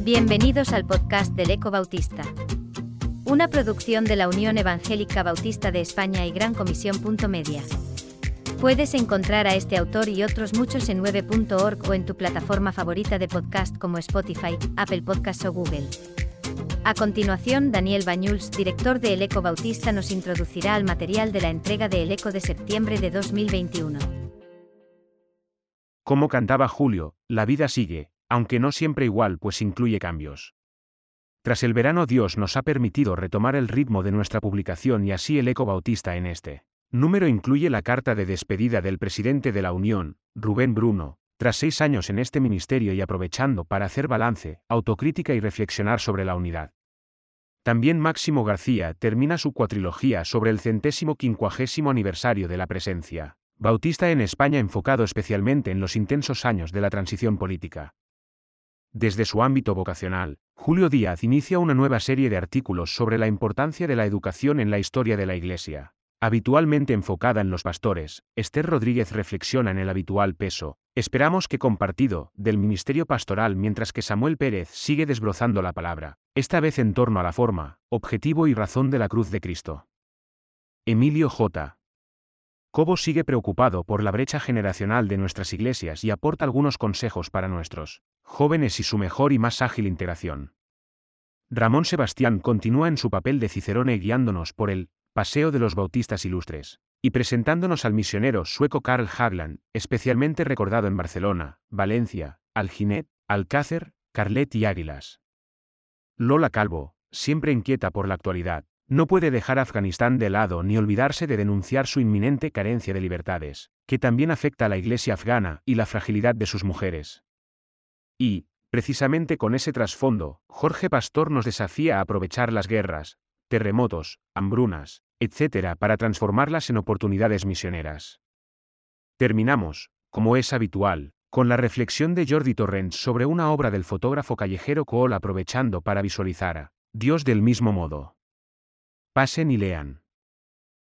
Bienvenidos al podcast del Eco Bautista. Una producción de la Unión Evangélica Bautista de España y Gran Comisión. Media. Puedes encontrar a este autor y otros muchos en 9.org o en tu plataforma favorita de podcast como Spotify, Apple Podcasts o Google. A continuación, Daniel Bañuls, director de El Eco Bautista, nos introducirá al material de la entrega de El Eco de septiembre de 2021. Como cantaba Julio, la vida sigue, aunque no siempre igual, pues incluye cambios. Tras el verano Dios nos ha permitido retomar el ritmo de nuestra publicación y así el Eco Bautista en este número incluye la carta de despedida del presidente de la Unión, Rubén Bruno, tras seis años en este ministerio y aprovechando para hacer balance, autocrítica y reflexionar sobre la unidad. También Máximo García termina su cuatrilogía sobre el centésimo quincuagésimo aniversario de la presencia bautista en España enfocado especialmente en los intensos años de la transición política. Desde su ámbito vocacional, Julio Díaz inicia una nueva serie de artículos sobre la importancia de la educación en la historia de la Iglesia. Habitualmente enfocada en los pastores, Esther Rodríguez reflexiona en el habitual peso, esperamos que compartido, del ministerio pastoral mientras que Samuel Pérez sigue desbrozando la palabra, esta vez en torno a la forma, objetivo y razón de la cruz de Cristo. Emilio J. Cobo sigue preocupado por la brecha generacional de nuestras iglesias y aporta algunos consejos para nuestros jóvenes y su mejor y más ágil integración. Ramón Sebastián continúa en su papel de Cicerone guiándonos por el Paseo de los Bautistas Ilustres y presentándonos al misionero sueco Karl Hagland, especialmente recordado en Barcelona, Valencia, Alginet, Alcácer, Carlet y Águilas. Lola Calvo, siempre inquieta por la actualidad, no puede dejar Afganistán de lado ni olvidarse de denunciar su inminente carencia de libertades, que también afecta a la iglesia afgana y la fragilidad de sus mujeres. Y, precisamente con ese trasfondo, Jorge Pastor nos desafía a aprovechar las guerras, terremotos, hambrunas, etc., para transformarlas en oportunidades misioneras. Terminamos, como es habitual, con la reflexión de Jordi Torrens sobre una obra del fotógrafo callejero Kohl aprovechando para visualizar a Dios del mismo modo. Pasen y lean.